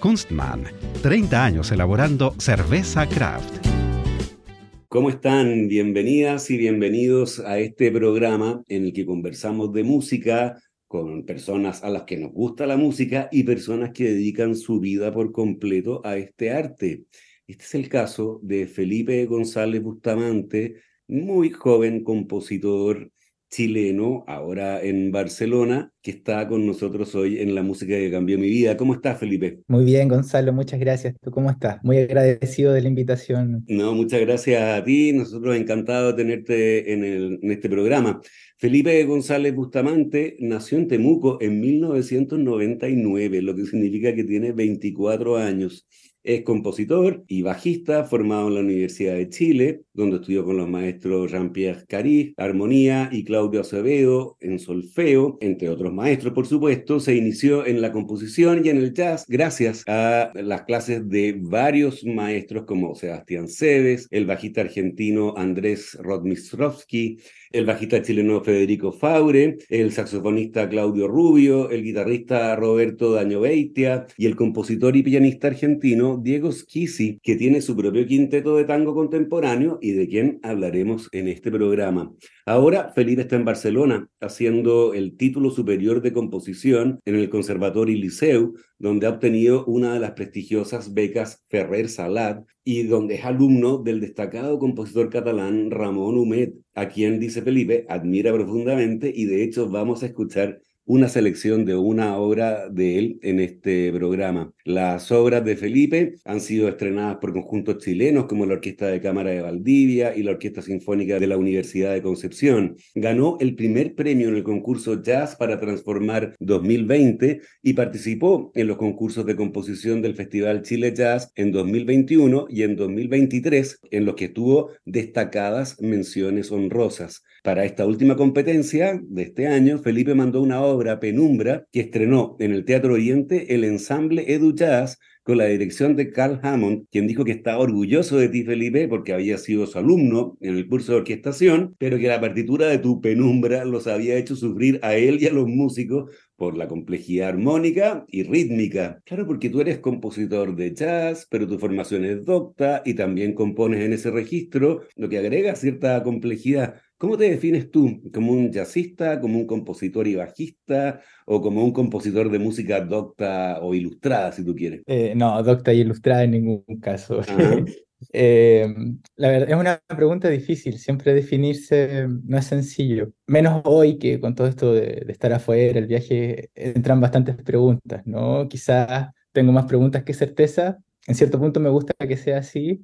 Kunstmann, 30 años elaborando cerveza craft. ¿Cómo están? Bienvenidas y bienvenidos a este programa en el que conversamos de música con personas a las que nos gusta la música y personas que dedican su vida por completo a este arte. Este es el caso de Felipe González Bustamante, muy joven compositor, chileno, ahora en Barcelona, que está con nosotros hoy en la música que cambió mi vida. ¿Cómo estás, Felipe? Muy bien, Gonzalo, muchas gracias. ¿Tú cómo estás? Muy agradecido de la invitación. No, muchas gracias a ti. Nosotros encantados de tenerte en, el, en este programa. Felipe González Bustamante nació en Temuco en 1999, lo que significa que tiene 24 años. Es compositor y bajista formado en la Universidad de Chile, donde estudió con los maestros Jean-Pierre Cariz, armonía, y Claudio Acevedo en solfeo, entre otros maestros, por supuesto. Se inició en la composición y en el jazz gracias a las clases de varios maestros como Sebastián Cebes, el bajista argentino Andrés Rodmistrovsky, el bajista chileno Federico Faure, el saxofonista Claudio Rubio, el guitarrista Roberto Daño Beitia y el compositor y pianista argentino Diego Schisi, que tiene su propio quinteto de tango contemporáneo y de quien hablaremos en este programa. Ahora Felipe está en Barcelona haciendo el título superior de composición en el Conservatorio Liceu, donde ha obtenido una de las prestigiosas becas Ferrer Salat y donde es alumno del destacado compositor catalán Ramón Humet, a quien dice Felipe admira profundamente y de hecho vamos a escuchar una selección de una obra de él en este programa. Las obras de Felipe han sido estrenadas por conjuntos chilenos como la Orquesta de Cámara de Valdivia y la Orquesta Sinfónica de la Universidad de Concepción. Ganó el primer premio en el concurso Jazz para Transformar 2020 y participó en los concursos de composición del Festival Chile Jazz en 2021 y en 2023, en los que tuvo destacadas menciones honrosas. Para esta última competencia de este año, Felipe mandó una obra, Penumbra, que estrenó en el Teatro Oriente el ensamble Edu Jazz con la dirección de Carl Hammond, quien dijo que estaba orgulloso de ti, Felipe, porque había sido su alumno en el curso de orquestación, pero que la partitura de tu penumbra los había hecho sufrir a él y a los músicos por la complejidad armónica y rítmica. Claro, porque tú eres compositor de jazz, pero tu formación es docta y también compones en ese registro, lo que agrega cierta complejidad. ¿Cómo te defines tú? ¿Como un jazzista, como un compositor y bajista, o como un compositor de música docta o ilustrada, si tú quieres? Eh, no, docta y ilustrada en ningún caso. eh, la verdad, es una pregunta difícil, siempre definirse no es sencillo, menos hoy que con todo esto de, de estar afuera, el viaje, entran bastantes preguntas, ¿no? Quizás tengo más preguntas que certeza, en cierto punto me gusta que sea así,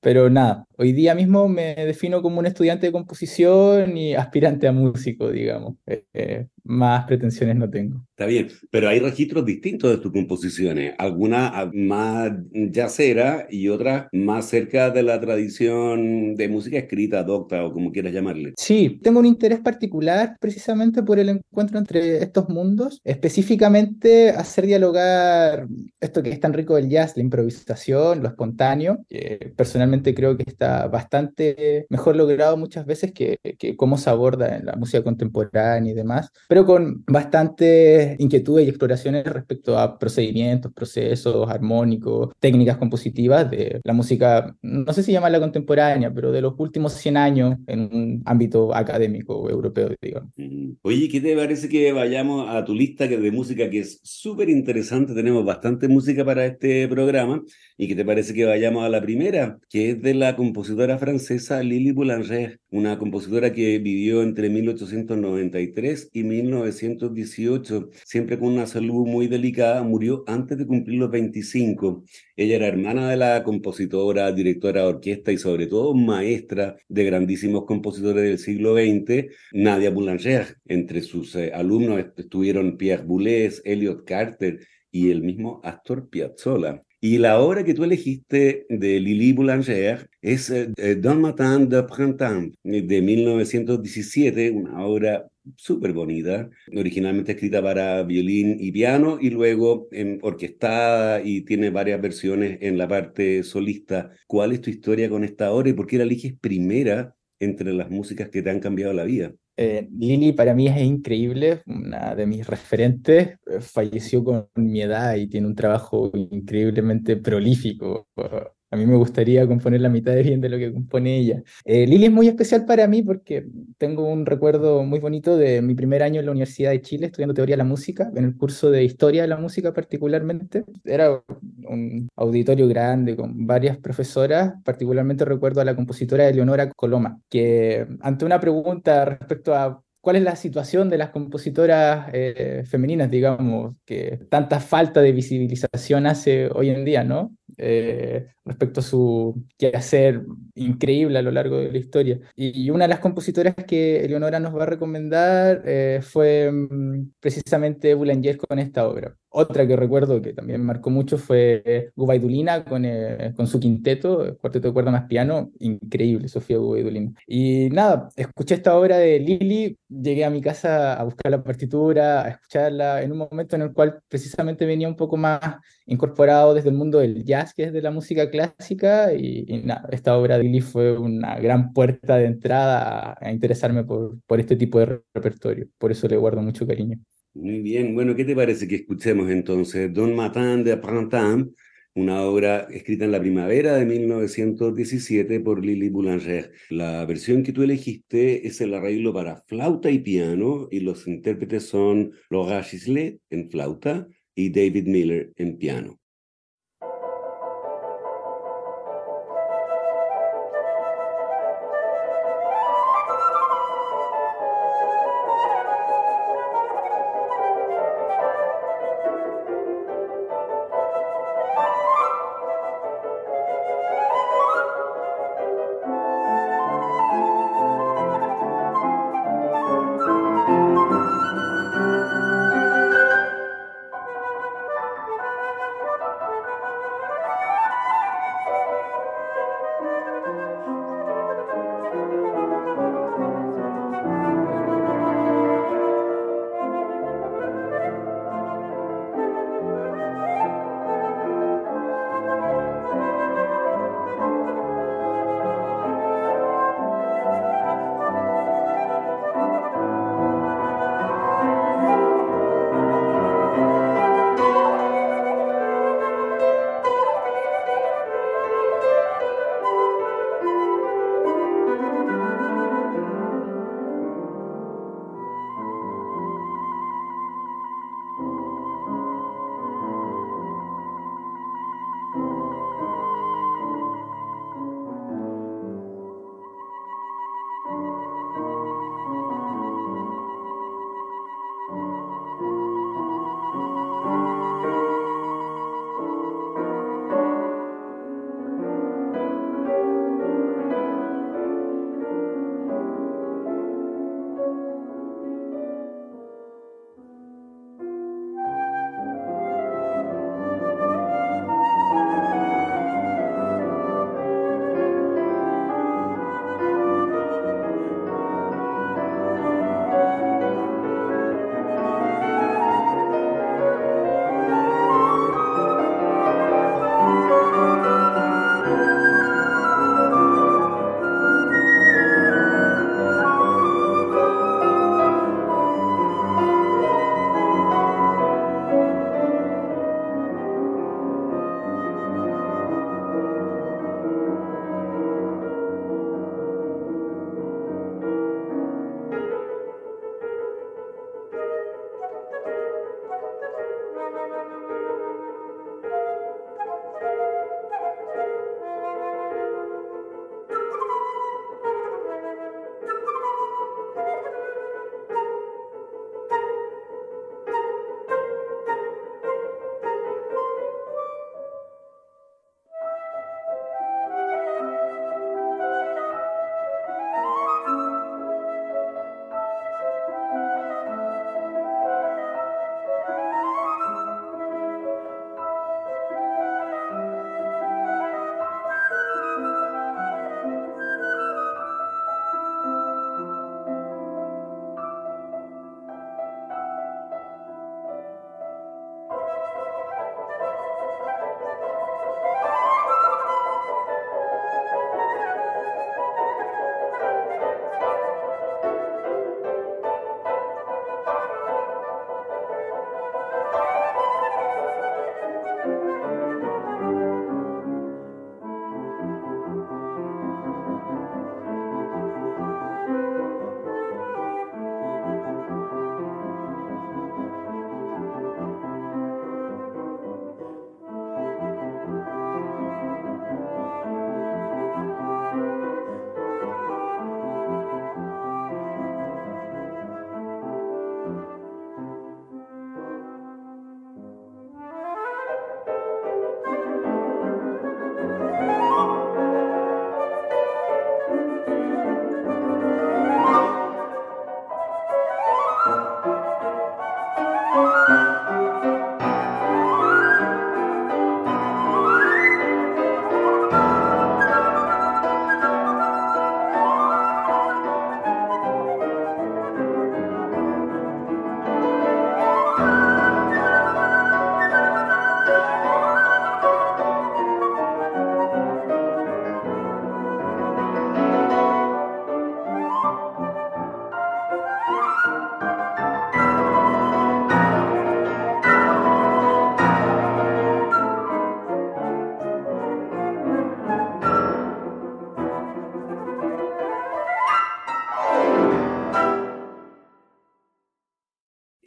pero nada, hoy día mismo me defino como un estudiante de composición y aspirante a músico, digamos. Eh, eh, más pretensiones no tengo. Está bien, pero hay registros distintos de tus composiciones, algunas más yacera y otras más cerca de la tradición de música escrita, docta o como quieras llamarle. Sí, tengo un interés particular precisamente por el encuentro entre estos mundos, específicamente hacer dialogar esto que es tan rico del jazz, la improvisación, lo espontáneo, que personalmente creo que está bastante mejor logrado muchas veces que, que cómo se aborda en la música contemporánea y demás, pero con bastantes inquietudes y exploraciones respecto a procedimientos, procesos armónicos, técnicas compositivas de la música, no sé si llamarla contemporánea, pero de los últimos 100 años en un ámbito académico europeo, digamos. Oye, ¿qué te parece que vayamos a tu lista de música que es súper interesante? Tenemos bastante música para este programa. ¿Y qué te parece que vayamos a la primera, que es de la composición compositora francesa Lili Boulanger, una compositora que vivió entre 1893 y 1918, siempre con una salud muy delicada, murió antes de cumplir los 25. Ella era hermana de la compositora, directora de orquesta y sobre todo maestra de grandísimos compositores del siglo XX, Nadia Boulanger. Entre sus eh, alumnos estuvieron Pierre Boulez, Elliot Carter y el mismo Astor Piazzolla. Y la obra que tú elegiste de Lili Boulanger es eh, Don Matin de Printemps de 1917, una obra súper bonita, originalmente escrita para violín y piano y luego em, orquestada y tiene varias versiones en la parte solista. ¿Cuál es tu historia con esta obra y por qué la eliges primera entre las músicas que te han cambiado la vida? Eh, Lili para mí es increíble, una de mis referentes, eh, falleció con mi edad y tiene un trabajo increíblemente prolífico. A mí me gustaría componer la mitad de bien de lo que compone ella. Eh, Lili es muy especial para mí porque tengo un recuerdo muy bonito de mi primer año en la Universidad de Chile estudiando teoría de la música, en el curso de historia de la música particularmente. Era un auditorio grande con varias profesoras, particularmente recuerdo a la compositora Eleonora Coloma, que ante una pregunta respecto a cuál es la situación de las compositoras eh, femeninas, digamos, que tanta falta de visibilización hace hoy en día, ¿no? Eh, respecto a su quehacer increíble a lo largo de la historia. Y, una de las compositoras que Eleonora nos va a recomendar eh, fue mm, precisamente Boulanger con esta obra. Otra que recuerdo que también me marcó mucho fue Gubaidulina con, eh, con su quinteto, cuarteto de cuerda más piano, increíble, Sofía Gubaidulina. Y nada, escuché esta obra de Lili, llegué a mi casa a buscar la partitura, a escucharla, en un momento en el cual precisamente venía un poco más incorporado desde el mundo del jazz, que es de la música clásica, y, nada, esta obra de Lili fue una gran puerta de entrada a, interesarme por, por este tipo de repertorio, por eso le guardo mucho cariño. Muy bien, bueno, ¿qué te parece que escuchemos entonces Don Matin de Printemps, una obra escrita en la primavera de 1917 por Lili Boulanger? La versión que tú elegiste es el arreglo para flauta y piano y los intérpretes son Laura Gislet en flauta y David Miller en piano.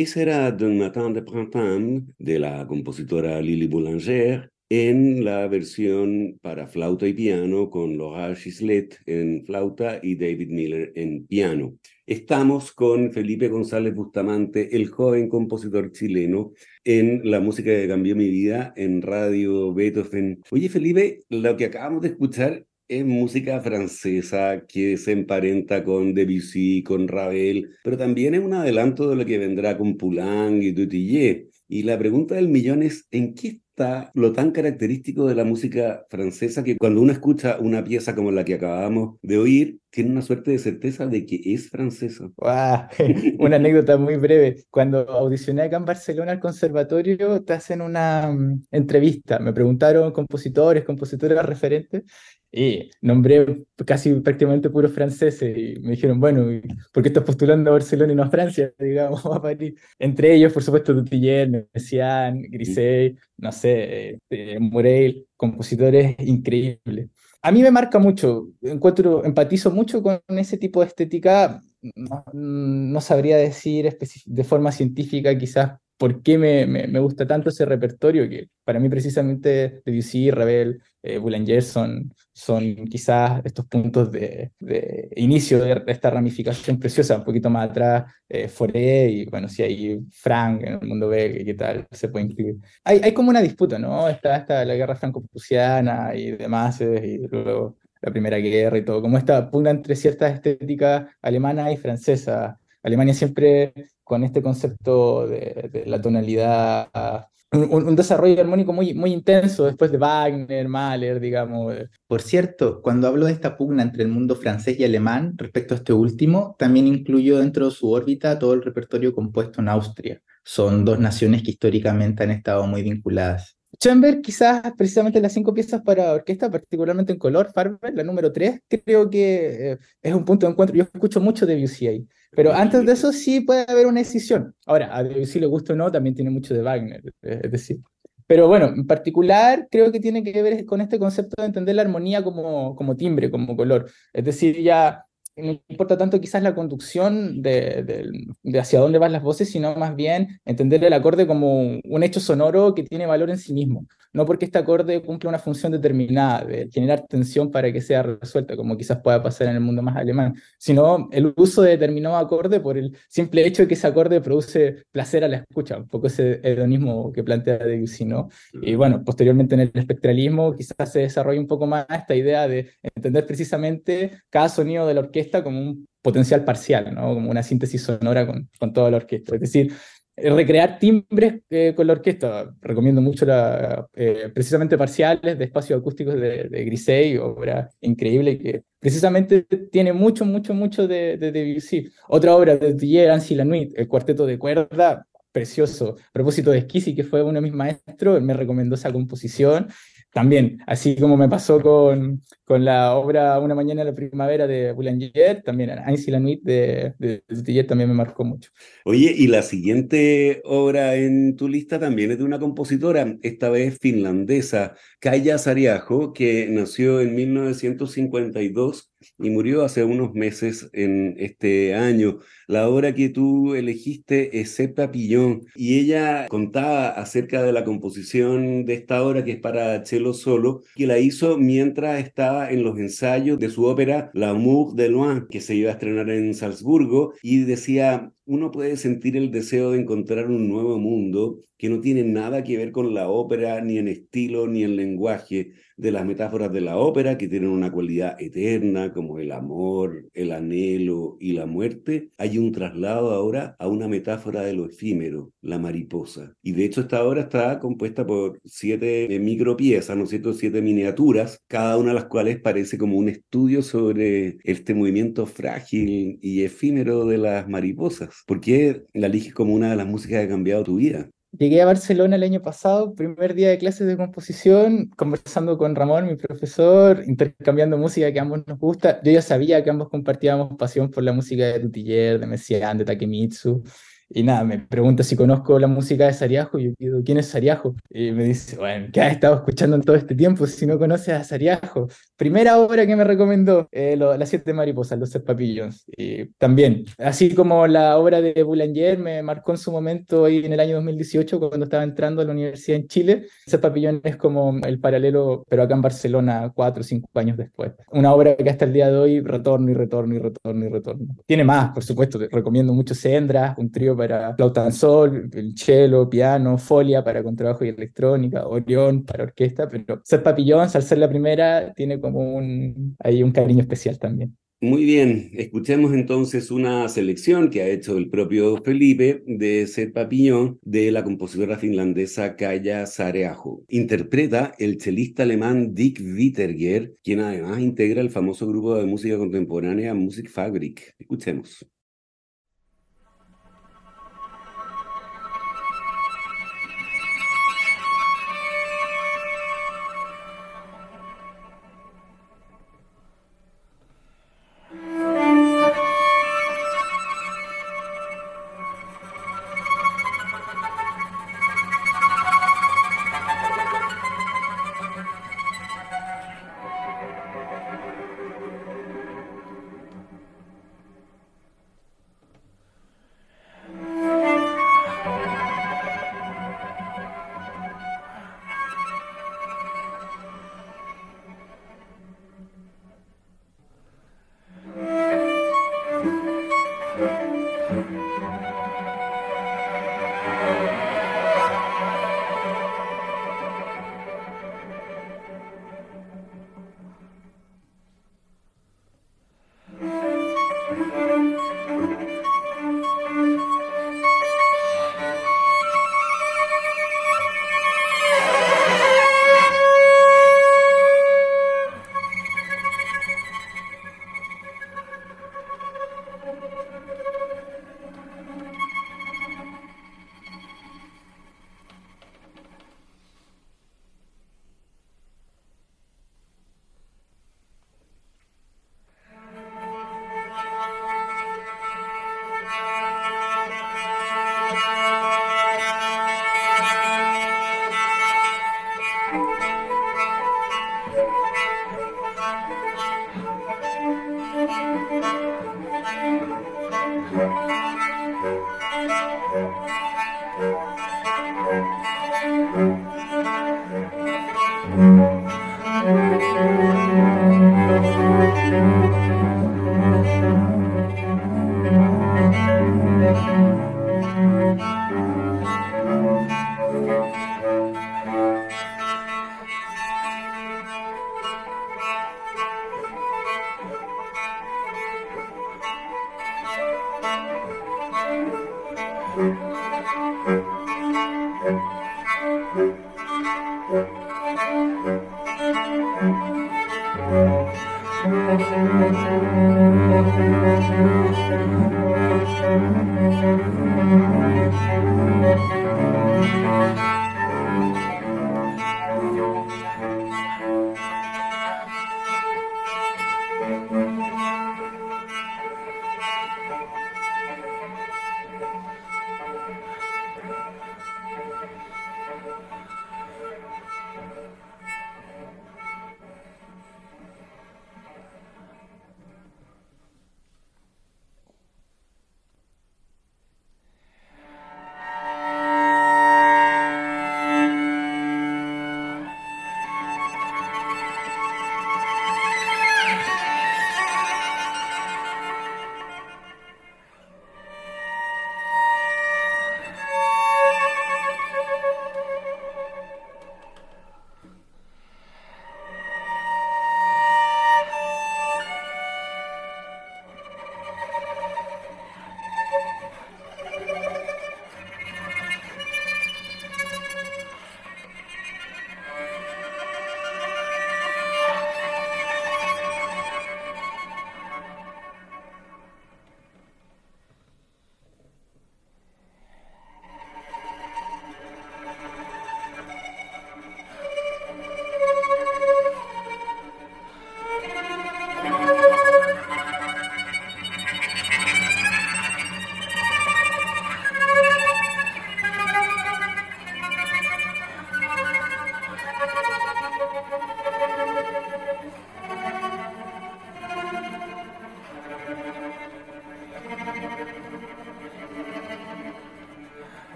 Ese era D'un Matin de Printemps de la compositora Lily Boulanger en la versión para flauta y piano con Laura Gislet en flauta y David Miller en piano. Estamos con Felipe González Bustamante, el joven compositor chileno, en la música que cambió mi vida en Radio Beethoven. Oye, Felipe, lo que acabamos de escuchar es música francesa que se emparenta con Debussy, con Ravel, pero también es un adelanto de lo que vendrá con Poulenc y Dutillé. Y la pregunta del millón es, ¿en qué está lo tan característico de la música francesa que cuando uno escucha una pieza como la que acabamos de oír, tiene una suerte de certeza de que es francesa? una anécdota muy breve. Cuando audicioné acá en Barcelona al conservatorio, te hacen una mm, entrevista. Me preguntaron compositores, compositoras referentes, y nombré casi prácticamente puros franceses y me dijeron, bueno, ¿por qué estás postulando a Barcelona y no a Francia, digamos, a París? Entre ellos, por supuesto, Dutilleux, Messiaen, Grisey, no sé, eh, Morel, compositores increíbles. A mí me marca mucho, encuentro, empatizo mucho con ese tipo de estética, no, no sabría decir de forma científica quizás por qué me, me, gusta tanto ese repertorio, que para mí precisamente Debussy, Ravel, eh, Boulanger son, son quizás estos puntos de, inicio de esta ramificación preciosa, un poquito más atrás, eh, y bueno, si hay Frank en el mundo ¿qué tal? Se puede incluir. Hay, hay como una disputa, ¿no? Está, está la guerra franco-prusiana y demás, y luego la Primera Guerra y todo, como esta pugna entre ciertas estéticas alemana y francesa. Alemania siempre con este concepto de, la tonalidad, un, desarrollo armónico muy, muy intenso después de Wagner, Mahler, digamos. Por cierto, cuando hablo de esta pugna entre el mundo francés y alemán respecto a este último, también incluyo dentro de su órbita todo el repertorio compuesto en Austria. Son dos naciones que históricamente han estado muy vinculadas. Chamber, quizás precisamente las cinco piezas para orquesta, particularmente en color, Farber, la número tres, creo que eh, es un punto de encuentro. Yo escucho mucho de ahí. Pero antes de eso sí puede haber una decisión. Ahora, a Debussy le gusta o no, también tiene mucho de Wagner, eh, es decir. Pero bueno, en particular creo que tiene que ver con este concepto de entender la armonía como, como timbre, como color. Es decir, ya no importa tanto quizás la conducción de, de, hacia dónde van las voces, sino más bien entender el acorde como un hecho sonoro que tiene valor en sí mismo. No porque este acorde cumple una función determinada de generar tensión para que sea resuelta, como quizás pueda pasar en el mundo más alemán, sino el uso de determinado acorde por el simple hecho de que ese acorde produce placer a la escucha, un poco ese hedonismo que plantea Debussy, ¿no? Y bueno, posteriormente en el espectralismo quizás se desarrolla un poco más esta idea de entender precisamente cada sonido de la orquesta como un potencial parcial, ¿no? como una síntesis sonora con, con toda la orquesta. Es decir, eh, recrear timbres eh, con la orquesta. Recomiendo mucho la, eh, precisamente parciales de espacios acústicos de, de Grisey, obra increíble que precisamente tiene mucho, mucho, mucho de, de Debussy. Otra obra de Didier Ancy la Nuit, el cuarteto de cuerda, precioso. A propósito de Schizzi, que fue uno de mis maestros, me recomendó esa composición también, así como me pasó con, con la obra Una mañana de la primavera de Boulanger, también Ainsi la Nuit de, de, también me marcó mucho. Oye, y la siguiente obra en tu lista también es de una compositora, esta vez finlandesa, Kaya Sariajo, que nació en 1952 y murió hace unos meses en este año. La obra que tú elegiste es Sepa Pillón y ella contaba acerca de la composición de esta obra que es para cello solo, que la hizo mientras estaba en los ensayos de su ópera L'amour de Loin, que se iba a estrenar en Salzburgo y decía, uno puede sentir el deseo de encontrar un nuevo mundo que no tiene nada que ver con la ópera, ni en estilo, ni en lenguaje, de las metáforas de la ópera, que tienen una cualidad eterna, como el amor, el anhelo y la muerte. Hay un traslado ahora a una metáfora de lo efímero, la mariposa. Y de hecho esta obra está compuesta por siete micropiezas, ¿no es cierto? Siete miniaturas, cada una de las cuales parece como un estudio sobre este movimiento frágil y efímero de las mariposas. ¿Por qué la eliges como una de las músicas que ha cambiado tu vida? Llegué a Barcelona el año pasado, primer día de clases de composición, conversando con Ramón, mi profesor, intercambiando música que a ambos nos gusta. Yo ya sabía que ambos compartíamos pasión por la música de Dutiller, de Messiaen, de Takemitsu. Y nada, me pregunta si conozco la música de Sariajo. Y yo digo, ¿quién es Sariajo? Y me dice, bueno, ¿qué has estado escuchando en todo este tiempo si no conoces a Sariajo? Primera obra que me recomendó, eh, Las Siete Mariposas, Los Sept Papillons. Y también, así como la obra de Boulanger me marcó en su momento ahí en el año 2018 cuando estaba entrando a la universidad en Chile, Sept Papillons es como el paralelo, pero acá en Barcelona, cuatro o cinco años después. Una obra que hasta el día de hoy retorno y retorno y retorno y retorno. Tiene más, por supuesto, recomiendo mucho Sendras, un trío para flauta sol, el cello, piano, folia para contrabajo y electrónica, Orión para orquesta, pero Ser Papillón, al ser la primera, tiene como un, hay un cariño especial también. Muy bien, escuchemos entonces una selección que ha hecho el propio Felipe de Ser Papillón de la compositora finlandesa Kaya Sareajo. Interpreta el chelista alemán Dick Witterger, quien además integra el famoso grupo de música contemporánea Music Fabric. Escuchemos.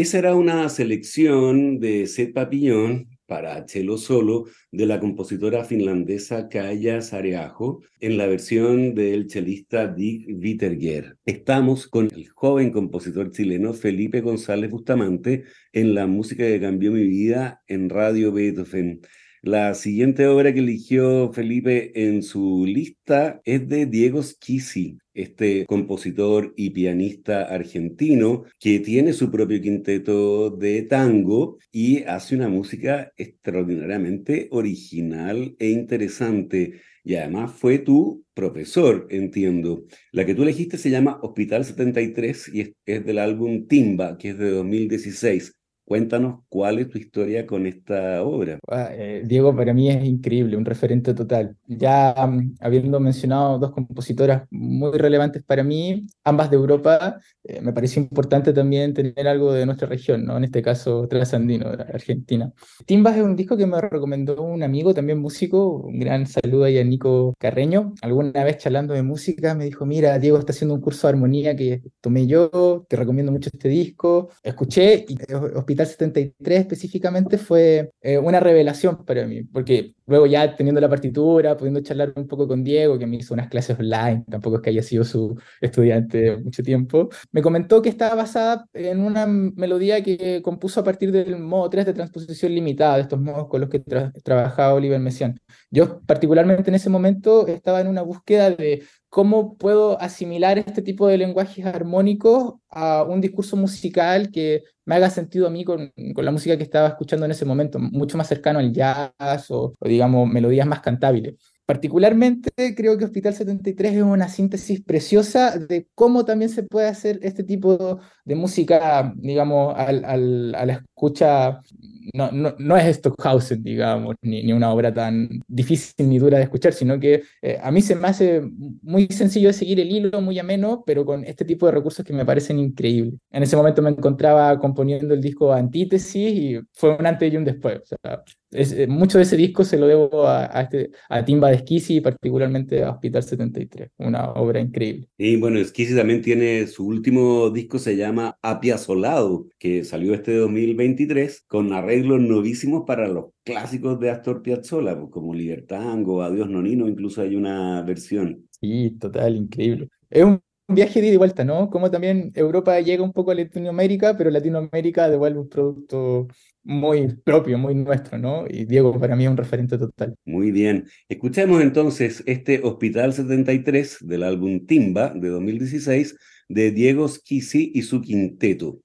Esa era una selección de Seth Papillon para cello solo de la compositora finlandesa Kaya Sareajo en la versión del chelista Dick Witterger. Estamos con el joven compositor chileno Felipe González Bustamante en la música que cambió mi vida en Radio Beethoven. La siguiente obra que eligió Felipe en su lista es de Diego Schisi, este compositor y pianista argentino que tiene su propio quinteto de tango y hace una música extraordinariamente original e interesante. Y además fue tu profesor, entiendo. La que tú elegiste se llama Hospital 73 y es, es del álbum Timba, que es de 2016. Cuéntanos cuál es tu historia con esta obra. Ah, eh, Diego para mí es increíble, un referente total. Ya um, habiendo mencionado dos compositoras muy relevantes para mí, ambas de Europa, eh, me pareció importante también tener algo de nuestra región, ¿no? en este caso trasandino, Argentina. Timbas es un disco que me recomendó un amigo, también músico, un gran saludo ahí a Nico Carreño. Alguna vez charlando de música me dijo, mira, Diego está haciendo un curso de armonía que tomé yo, te recomiendo mucho este disco. Escuché y Hospital 73 específicamente fue eh, una revelación para mí, porque luego ya teniendo la partitura, pudiendo charlar un poco con Diego, que me hizo unas clases online, tampoco es que haya sido su estudiante mucho tiempo, me comentó que estaba basada en una melodía que compuso a partir del modo 3 de transposición limitada, de estos modos con los que trabajaba Oliver Messiaen. Yo particularmente en ese momento estaba en una búsqueda de cómo puedo asimilar este tipo de lenguajes armónicos a un discurso musical que me haga sentido a mí con, con la música que estaba escuchando en ese momento, mucho más cercano al jazz o, digamos melodías más cantables. Particularmente creo que Hospital 73 es una síntesis preciosa de cómo también se puede hacer este tipo de música, digamos, al, al, a la escucha no, no, no, es Stockhausen, digamos, ni, ni, una obra tan difícil ni dura de escuchar, sino que eh, a mí se me hace muy sencillo de seguir el hilo, muy ameno, pero con este tipo de recursos que me parecen increíbles. En ese momento me encontraba componiendo el disco Antítesis y fue un antes y un después. Eh, mucho de ese disco se lo debo a, a, este, Timba de Schisi y particularmente a Hospital 73, una obra increíble. Y bueno, Schisi también tiene su último disco, se llama Apiazolado, que salió este 2023 con arreglos novísimos para los clásicos de Astor Piazzolla, pues, como Libertango, Adiós Nonino, incluso hay una versión. Sí, total, increíble. Es un viaje de ida y vuelta, ¿no? Como también Europa llega un poco a Latinoamérica, pero Latinoamérica devuelve un producto muy propio, muy nuestro, ¿no? Y Diego para mí es un referente total. Muy bien. Escuchemos entonces este Hospital 73 del álbum Timba de 2016 de Diego Schisi y su quinteto.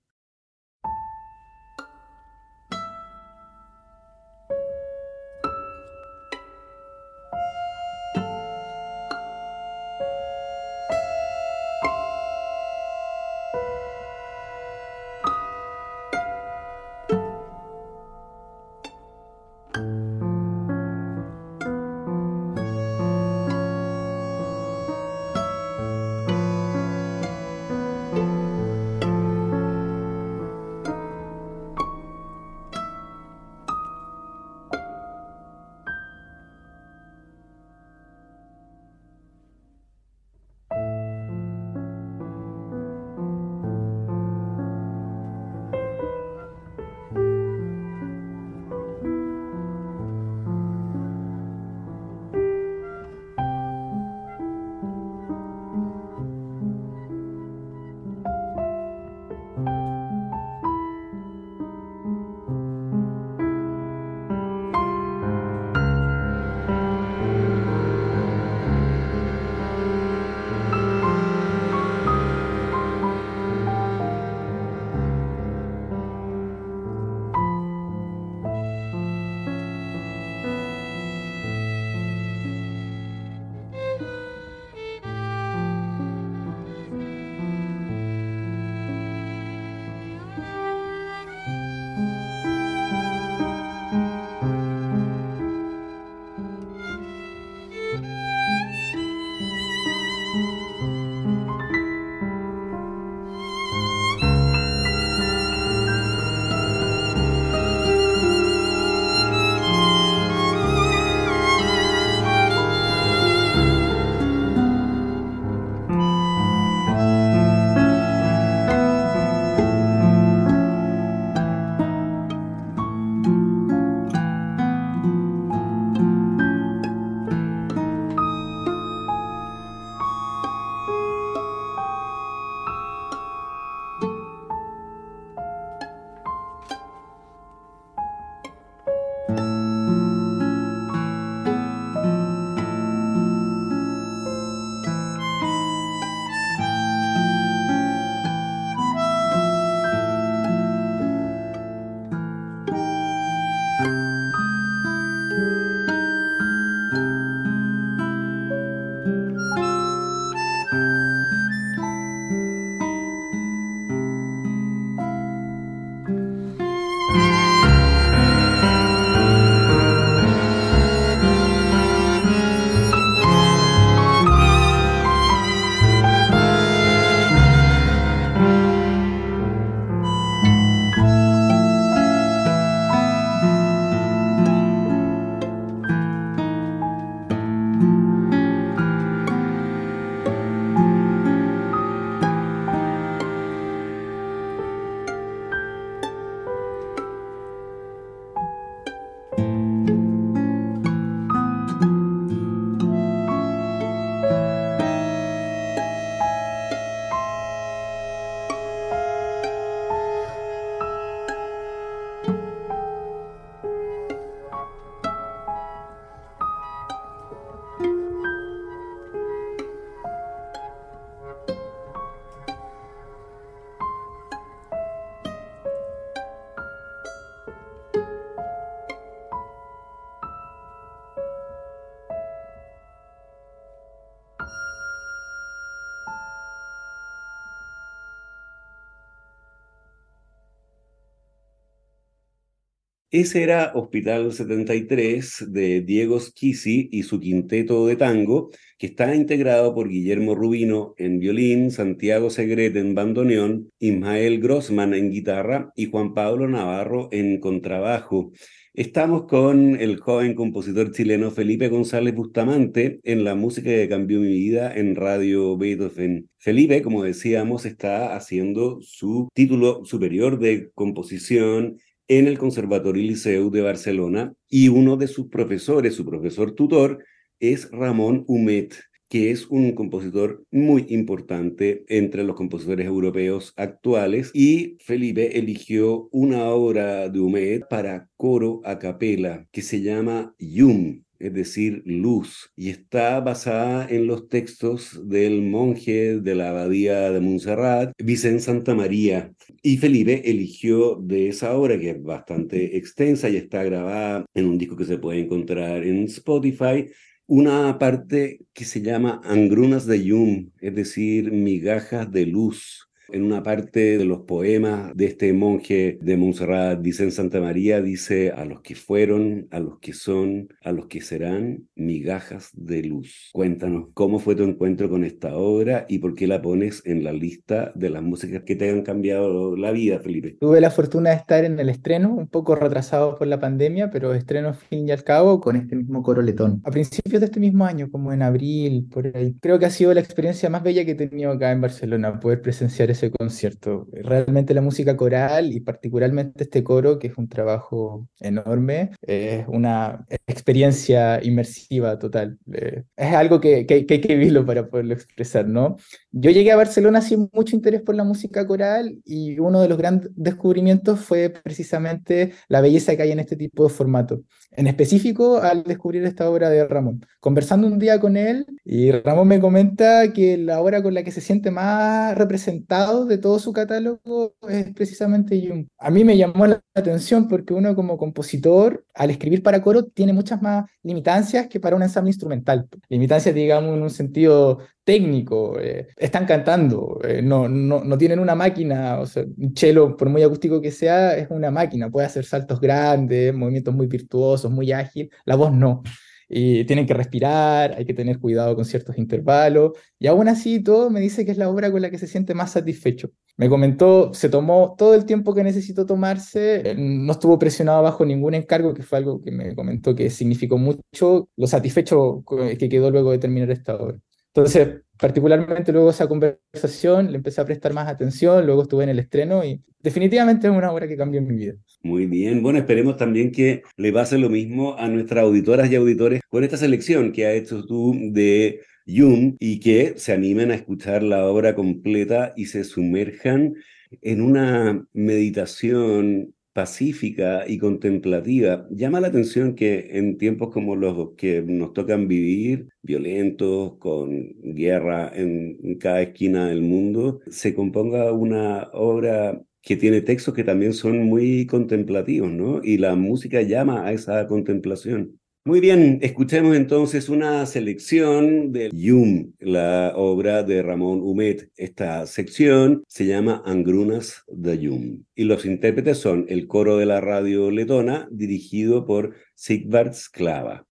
Ese era Hospital 73 de Diego Schisi y su quinteto de tango, que está integrado por Guillermo Rubino en violín, Santiago Segret en bandoneón, Ismael Grossman en guitarra y Juan Pablo Navarro en contrabajo. Estamos con el joven compositor chileno Felipe González Bustamante en la música que cambió mi vida en Radio Beethoven. Felipe, como decíamos, está haciendo su título superior de composición en el Conservatorio Liceu de Barcelona y uno de sus profesores, su profesor tutor, es Ramón Humet que es un compositor muy importante entre los compositores europeos actuales y Felipe eligió una obra de Humet para coro a capela que se llama Yum, es decir, luz, y está basada en los textos del monje de la abadía de Montserrat, Vicente Santa María. Y Felipe eligió de esa obra, que es bastante extensa y está grabada en un disco que se puede encontrar en Spotify, una parte que se llama Angrunas de Yum, es decir, migajas de luz en una parte de los poemas de este monje de Montserrat, dice en Santa María, dice a los que fueron, a los que son, a los que serán, migajas de luz. Cuéntanos cómo fue tu encuentro con esta obra y por qué la pones en la lista de las músicas que te han cambiado la vida, Felipe. Tuve la fortuna de estar en el estreno, un poco retrasado por la pandemia, pero estreno fin y al cabo con este mismo coro letón. A principios de este mismo año, como en abril, por ahí. Creo que ha sido la experiencia más bella que he tenido acá en Barcelona, poder presenciar ese concierto. Realmente la música coral y particularmente este coro, que es un trabajo enorme, es una experiencia inmersiva total. Eh, es algo que, que, que, hay que vivirlo para poderlo expresar, ¿no? Yo llegué a Barcelona sin mucho interés por la música coral y uno de los grandes descubrimientos fue precisamente la belleza que hay en este tipo de formato. En específico, al descubrir esta obra de Ramón. Conversando un día con él, y Ramón me comenta que la obra con la que se siente más representado de todo su catálogo es precisamente Jung. A mí me llamó la atención porque uno como compositor, al escribir para coro, tiene muchas más limitancias que para un ensamble instrumental. Limitancias, digamos, en un sentido técnico, eh, están cantando, eh, no, no, no, tienen una máquina, o sea, un cello, por muy acústico que sea, es una máquina, puede hacer saltos grandes, movimientos muy virtuosos, muy ágil, la voz no. Y tienen que respirar, hay que tener cuidado con ciertos intervalos, y aún así todo me dice que es la obra con la que se siente más satisfecho. Me comentó, se tomó todo el tiempo que necesitó tomarse, eh, no estuvo presionado bajo ningún encargo, que fue algo que me comentó que significó mucho lo satisfecho que quedó luego de terminar esta obra. Entonces, particularmente luego esa conversación, le empecé a prestar más atención, luego estuve en el estreno y definitivamente es una obra que cambió mi vida. Muy bien, bueno, esperemos también que le pase lo mismo a nuestras auditoras y auditores con esta selección que ha hecho tú de Jung y que se animen a escuchar la obra completa y se sumerjan en una meditación pacífica y contemplativa. Llama la atención que en tiempos como los que nos tocan vivir, violentos, con guerra en, cada esquina del mundo, se componga una obra que tiene textos que también son muy contemplativos, ¿no? Y la música llama a esa contemplación. Muy bien, escuchemos entonces una selección de Yum, la obra de Ramón Humet. Esta sección se llama Angrunas de Yum y los intérpretes son el coro de la radio letona dirigido por Sigvard Sklava.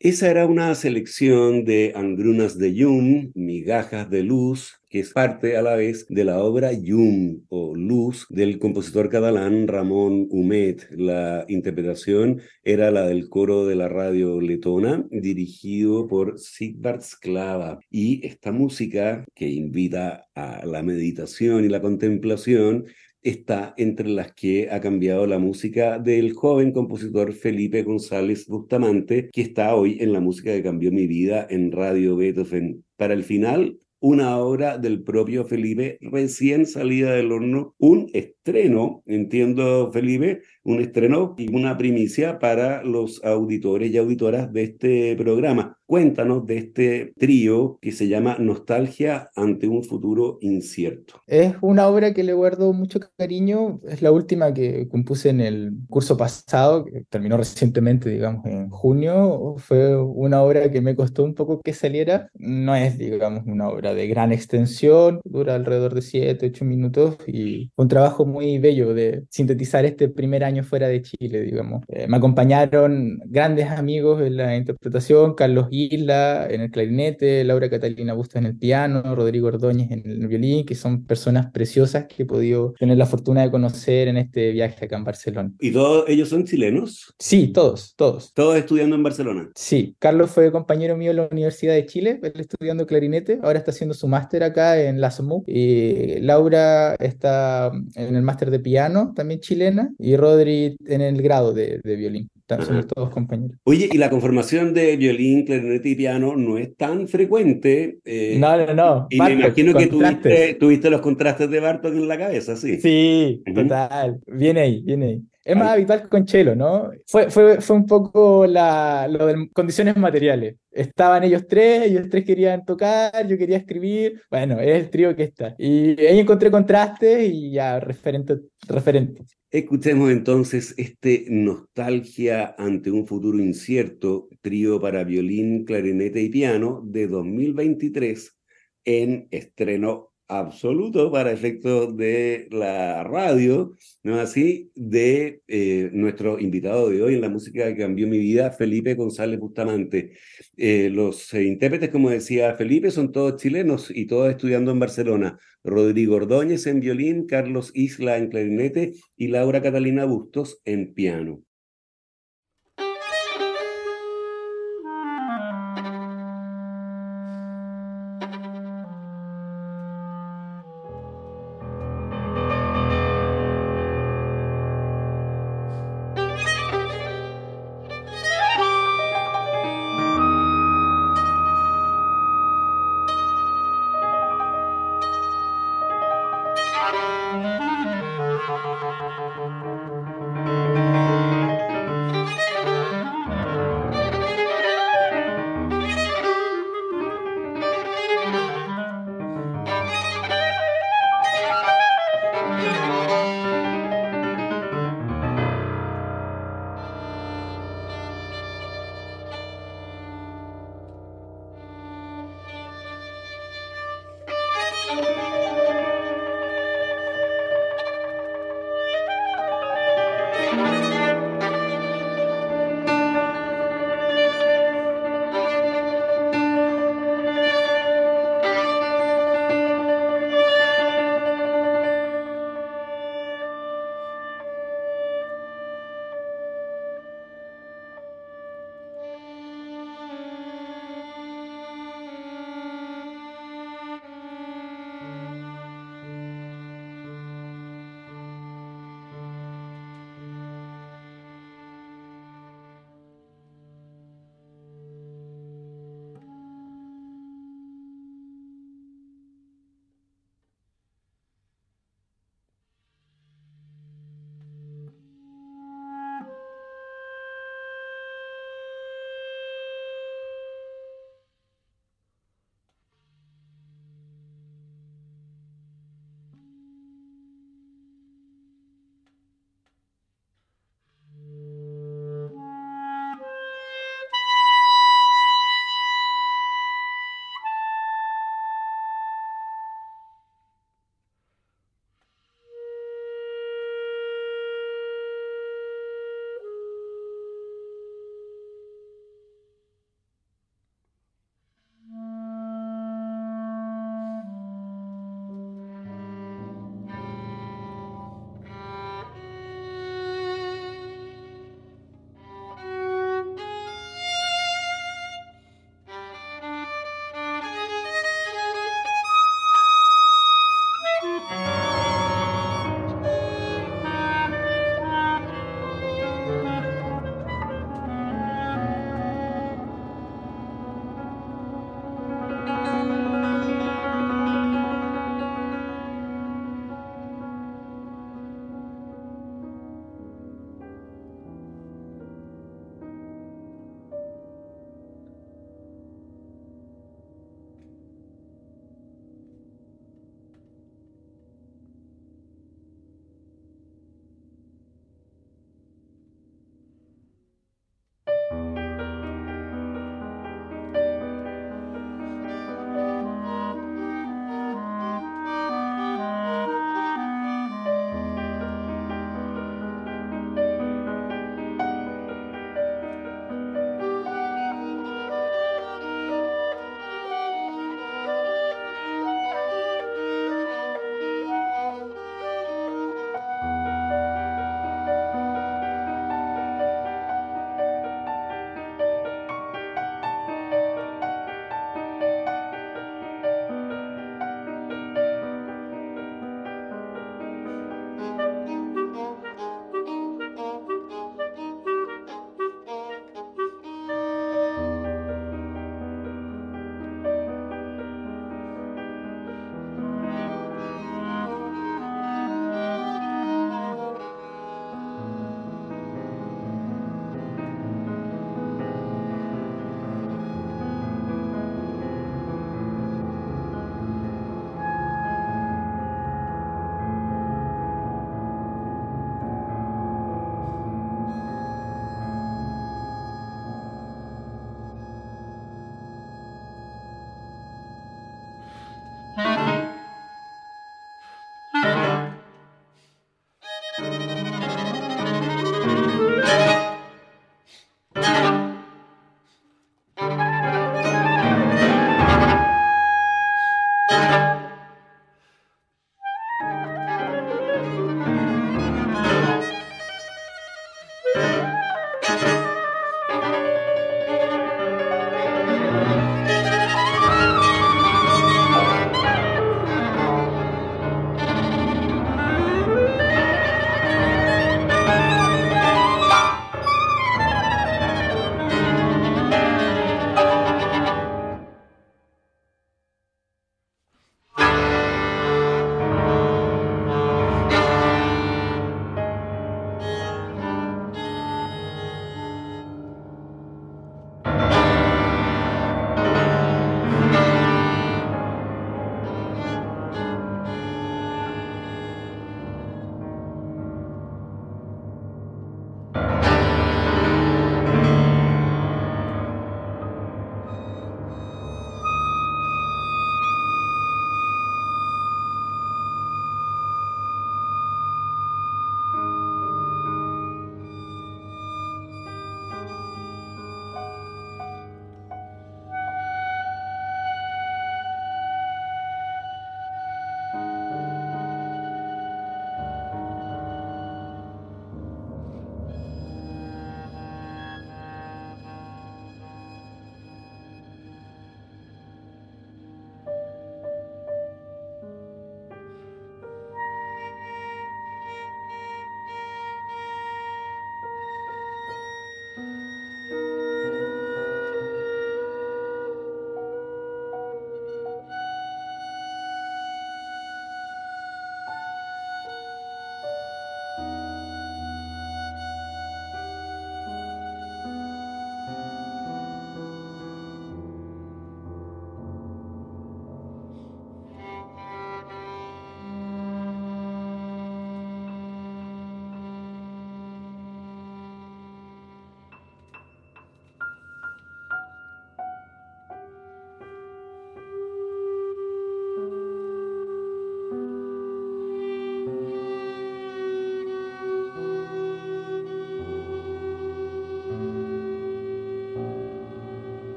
Esa era una selección de Angrunas de Yum, Migajas de Luz, que es parte a la vez de la obra Yum o Luz del compositor catalán Ramón Humet. La interpretación era la del coro de la radio letona, dirigido por Sigvard Sklava. Y esta música que invita a la meditación y la contemplación está entre las que ha cambiado la música del joven compositor Felipe González Bustamante, que está hoy en la música que cambió mi vida en Radio Beethoven. Para el final, una obra del propio Felipe recién salida del horno, un estreno, entiendo Felipe, un estreno y una primicia para los auditores y auditoras de este programa. Cuéntanos de este trío que se llama Nostalgia ante un futuro incierto. Es una obra que le guardo mucho cariño, es la última que compuse en el curso pasado, que terminó recientemente, digamos, en junio. Fue una obra que me costó un poco que saliera, no es, digamos, una obra de gran extensión, dura alrededor de 7, 8 minutos y un trabajo muy bello de sintetizar este primer año fuera de Chile, digamos. Eh, me acompañaron grandes amigos en la interpretación, Carlos Isla en el clarinete, Laura Catalina Bustos en el piano, Rodrigo Ordóñez en el violín, que son personas preciosas que he podido tener la fortuna de conocer en este viaje acá en Barcelona. ¿Y todos ellos son chilenos? Sí, todos, todos. ¿Todos estudiando en Barcelona? Sí, Carlos fue compañero mío en la Universidad de Chile, él estudiando clarinete, ahora está haciendo su máster acá en la SOMU, y Laura está en el máster de piano, también chilena, y Rodri en el grado de, de violín somos todos compañeros. Oye, y la conformación de violín, clarinete y piano no es tan frecuente. Eh, no, no, no. Y me imagino que tuviste, tuviste, los contrastes de Bartok en la cabeza, sí. Sí, total. Viene ahí, viene ahí. Es más habitual con Chelo, ¿no? Fue, fue, fue un poco la, lo de condiciones materiales. Estaban ellos tres, ellos tres querían tocar, yo quería escribir. Bueno, es el trío que está. Y ahí encontré contrastes y ya, referente. referente. Escuchemos entonces este Nostalgia ante un futuro incierto, trío para violín, clarinete y piano de 2023 en estreno absoluto para efectos de la radio, ¿no así? De eh, nuestro invitado de hoy en la música que cambió mi vida, Felipe González Bustamante. Eh, los eh, intérpretes, como decía Felipe, son todos chilenos y todos estudiando en Barcelona. Rodrigo Ordóñez en violín, Carlos Isla en clarinete y Laura Catalina Bustos en piano.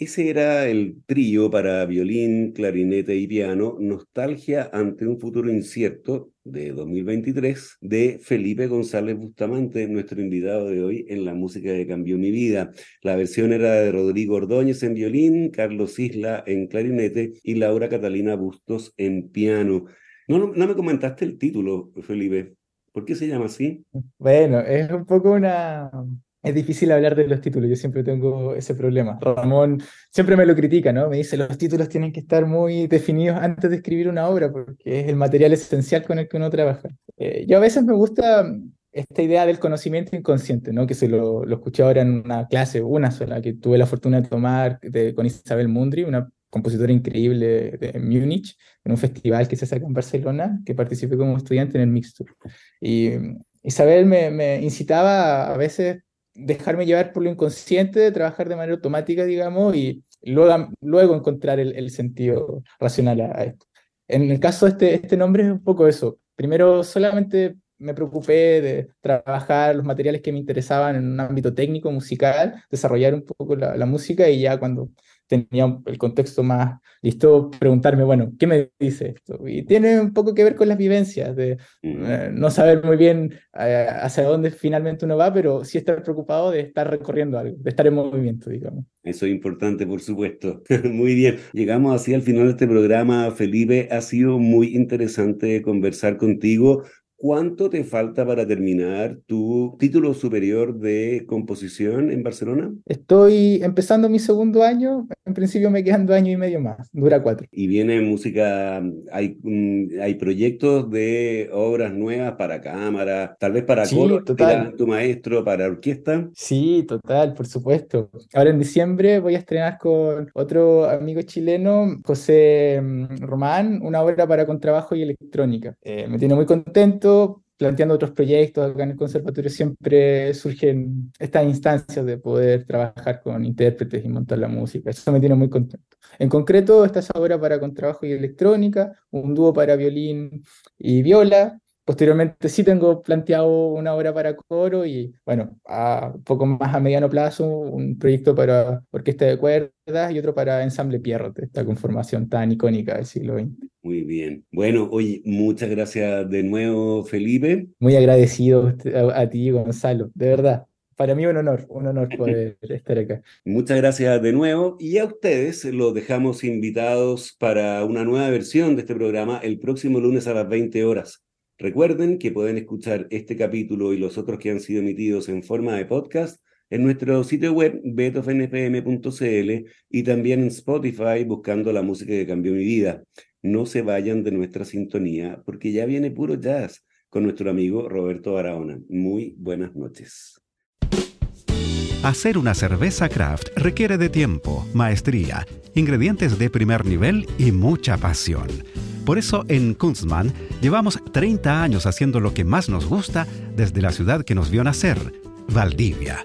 Ese era el trío para violín, clarinete y piano, Nostalgia ante un futuro incierto de 2023 de Felipe González Bustamante, nuestro invitado de hoy en la música que cambió mi vida. La versión era de Rodrigo Ordóñez en violín, Carlos Isla en clarinete y Laura Catalina Bustos en piano. No, no, no me comentaste el título, Felipe. ¿Por qué se llama así? Bueno, es un poco una, es difícil hablar de los títulos, yo siempre tengo ese problema. Ramón siempre me lo critica, ¿no? Me dice, los títulos tienen que estar muy definidos antes de escribir una obra, porque es el material esencial con el que uno trabaja. Eh, yo a veces me gusta esta idea del conocimiento inconsciente, ¿no? Que se lo, lo, escuché ahora en una clase, una sola, que tuve la fortuna de tomar de, con Isabel Mundry, una compositora increíble de Múnich, en un festival que se saca en Barcelona, que participé como estudiante en el Mixture. Y Isabel me, me incitaba a veces dejarme llevar por lo inconsciente, trabajar de manera automática, digamos, y luego, luego encontrar el, sentido racional a, esto. En el caso de este, este nombre es un poco eso. Primero solamente me preocupé de trabajar los materiales que me interesaban en un ámbito técnico, musical, desarrollar un poco la música y ya cuando tenía el contexto más listo, preguntarme, bueno, ¿qué me dice esto? Y tiene un poco que ver con las vivencias, de eh, no saber muy bien eh, hacia dónde finalmente uno va, pero sí estar preocupado de estar recorriendo algo, de estar en movimiento, digamos. Eso es importante, por supuesto. muy bien, llegamos así al final de este programa, Felipe. Ha sido muy interesante conversar contigo. ¿Cuánto te falta para terminar tu título superior de composición en Barcelona? Estoy empezando mi segundo año, en principio me quedan dos años y medio más, dura cuatro. Y viene música, hay, mm, hay proyectos de obras nuevas para cámara, tal vez para Sí, coro, total. tu maestro, para orquesta. Sí, total, por supuesto. Ahora en diciembre voy a estrenar con otro amigo chileno, José mm, Román, una obra para contrabajo y electrónica. Eh, me tiene muy contento, planteando otros proyectos. Acá en el conservatorio siempre surgen estas instancias de poder trabajar con intérpretes y montar la música. Eso me tiene muy contento. En concreto, esta es ahora para contrabajo y electrónica, un dúo para violín y viola. Posteriormente sí tengo planteado una obra para coro y, bueno, a poco más a mediano plazo, un proyecto para orquesta de cuerdas y otro para ensamble Pierrot, esta conformación tan icónica del siglo XX. Muy bien. Bueno, oye, muchas gracias de nuevo, Felipe. Muy agradecido a, a ti, Gonzalo, de verdad. Para mí un honor, un honor poder estar acá. Muchas gracias de nuevo y a ustedes los dejamos invitados para una nueva versión de este programa el próximo lunes a las 20 horas. Recuerden que pueden escuchar este capítulo y los otros que han sido emitidos en forma de podcast en nuestro sitio web betofnpm.cl y también en Spotify buscando la música que cambió mi vida. No se vayan de nuestra sintonía porque ya viene puro jazz con nuestro amigo Roberto Barahona. Muy buenas noches. Hacer una cerveza craft requiere de tiempo, maestría, ingredientes de primer nivel y mucha pasión. Por eso en Kunstmann llevamos 30 años haciendo lo que más nos gusta desde la ciudad que nos vio nacer, Valdivia.